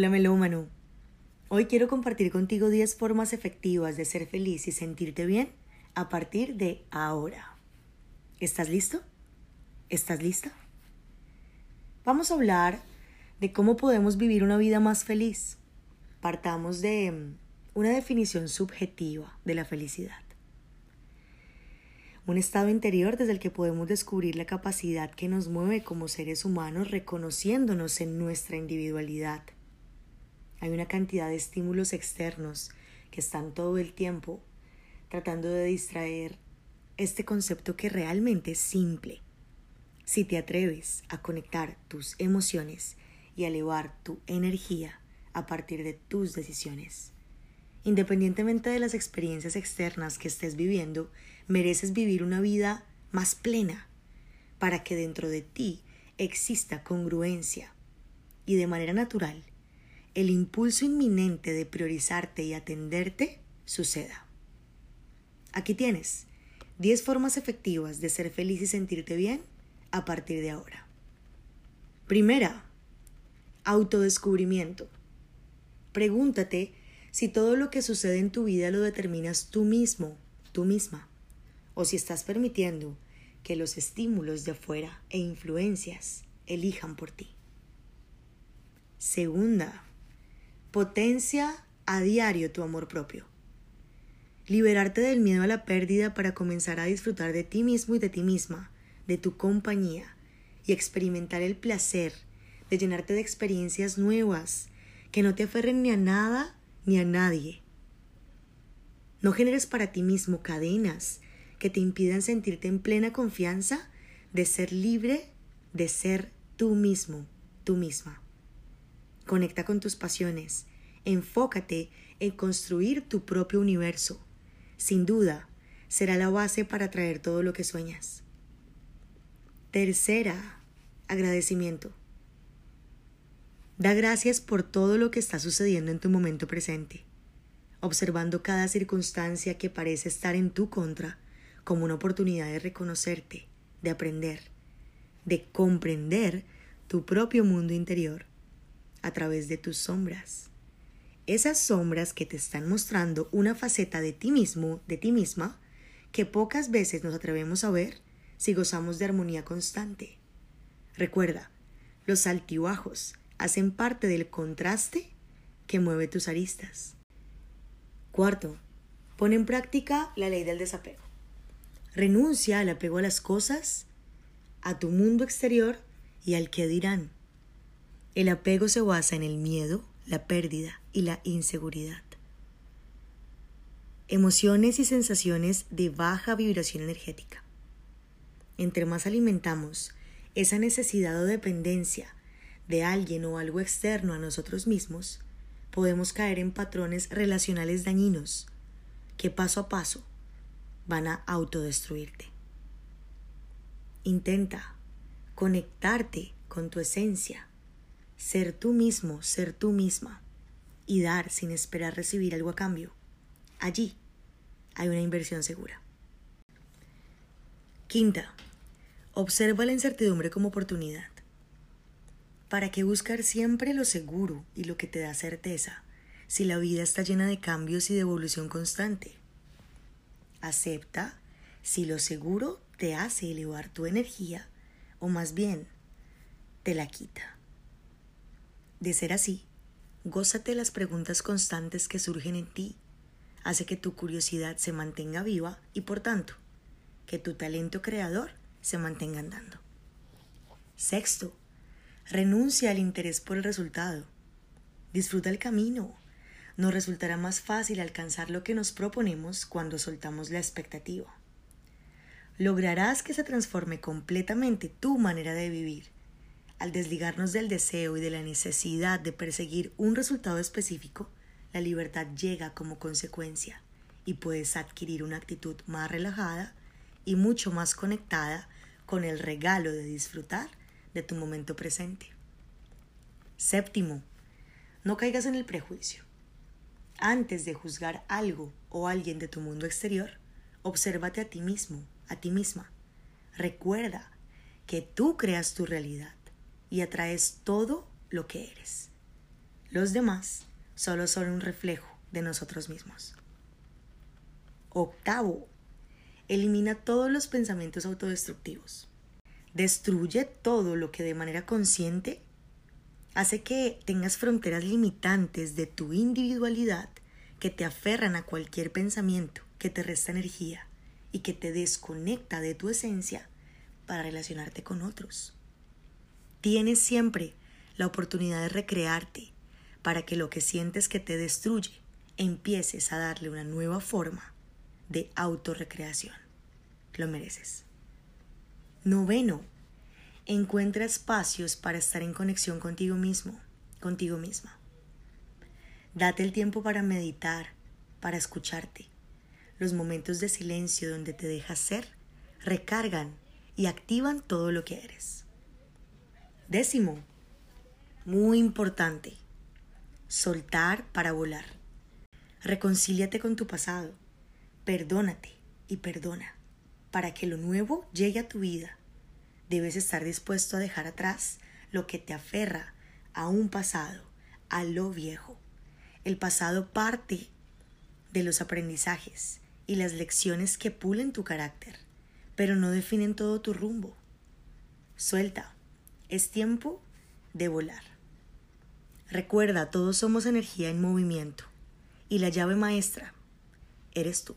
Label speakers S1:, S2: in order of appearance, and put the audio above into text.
S1: Hola melómano. Hoy quiero compartir contigo 10 formas efectivas de ser feliz y sentirte bien a partir de ahora. ¿Estás listo? ¿Estás lista? Vamos a hablar de cómo podemos vivir una vida más feliz. Partamos de mm, una definición subjetiva de la felicidad. Un estado interior desde el que podemos descubrir la capacidad que nos mueve como seres humanos reconociéndonos en nuestra individualidad hay una cantidad de estímulos externos que están todo el tiempo tratando de distraer este concepto que realmente es simple. Si te atreves a conectar tus emociones y a elevar tu energía a partir de tus decisiones. Independientemente de las experiencias externas que estés viviendo, mereces vivir una vida más plena para que dentro de ti exista congruencia y de manera natural el impulso inminente de priorizarte y atenderte suceda. Aquí tienes 10 formas efectivas de ser feliz y sentirte bien a partir de ahora. Primera, autodescubrimiento. Pregúntate si todo lo que sucede en tu vida lo determinas tú mismo, tú misma, o si estás permitiendo que los estímulos de afuera e influencias elijan por ti. Segunda, Potencia a diario tu amor propio. Liberarte del miedo a la pérdida para comenzar a disfrutar de ti mismo y de ti misma, de tu compañía, y experimentar el placer de llenarte de experiencias nuevas que no te aferren ni a nada ni a nadie. No generes para ti mismo cadenas que te impidan sentirte en plena confianza de ser libre de ser tú mismo, tú misma. Conecta con tus pasiones. Enfócate en construir tu propio universo. Sin duda, será la base para atraer todo lo que sueñas. Tercera, agradecimiento. Da gracias por todo lo que está sucediendo en tu momento presente, observando cada circunstancia que parece estar en tu contra como una oportunidad de reconocerte, de aprender, de comprender tu propio mundo interior a través de tus sombras. Esas sombras que te están mostrando una faceta de ti mismo, de ti misma, que pocas veces nos atrevemos a ver si gozamos de armonía constante. Recuerda, los altibajos hacen parte del contraste que mueve tus aristas. Cuarto, pon en práctica la ley del desapego. Renuncia al apego a las cosas, a tu mundo exterior y al que dirán. El apego se basa en el miedo, la pérdida y la inseguridad. Emociones y sensaciones de baja vibración energética. Entre más alimentamos esa necesidad o dependencia de alguien o algo externo a nosotros mismos, podemos caer en patrones relacionales dañinos que paso a paso van a autodestruirte. Intenta conectarte con tu esencia ser tú mismo, ser tú misma y dar sin esperar recibir algo a cambio. Allí hay una inversión segura. Quinta, observa la incertidumbre como oportunidad. ¿Para qué buscar siempre lo seguro y lo que te da certeza si la vida está llena de cambios y de evolución constante? Acepta si lo seguro te hace elevar tu energía o más bien te la quita. De ser así, gózate las preguntas constantes que surgen en ti, hace que tu curiosidad se mantenga viva y por tanto, que tu talento creador se mantenga andando. Sexto, renuncia al interés por el resultado. Disfruta el camino. Nos resultará más fácil alcanzar lo que nos proponemos cuando soltamos la expectativa. Lograrás que se transforme completamente tu manera de vivir al desligarnos del deseo y de la necesidad de perseguir un resultado específico, la libertad llega como consecuencia y puedes adquirir una actitud más relajada y mucho más conectada con el regalo de disfrutar de tu momento presente. Séptimo, no caigas en el prejuicio. Antes de juzgar algo o alguien de tu mundo exterior, obsérvate a ti mismo, a ti misma. Recuerda que tú creas tu realidad y atraes todo lo que eres. Los demás solo son un reflejo de nosotros mismos. Octavo, elimina todos los pensamientos autodestructivos. Destruye todo lo que de manera consciente hace que tengas fronteras limitantes de tu individualidad que te aferran a cualquier pensamiento que te resta energía y que te desconecta de tu esencia para relacionarte con otros. Tienes siempre la oportunidad de recrearte para que lo que sientes que te destruye empieces a darle una nueva forma de autorrecreación. Lo mereces. Noveno, encuentra espacios para estar en conexión contigo mismo, contigo misma. Date el tiempo para meditar, para escucharte. Los momentos de silencio donde te dejas ser recargan y activan todo lo que eres. Décimo, muy importante, soltar para volar. Reconcíliate con tu pasado, perdónate y perdona para que lo nuevo llegue a tu vida. Debes estar dispuesto a dejar atrás lo que te aferra a un pasado, a lo viejo. El pasado parte de los aprendizajes y las lecciones que pulen tu carácter, pero no definen todo tu rumbo. Suelta. Es tiempo de volar. Recuerda, todos somos energía en movimiento y la llave maestra eres tú.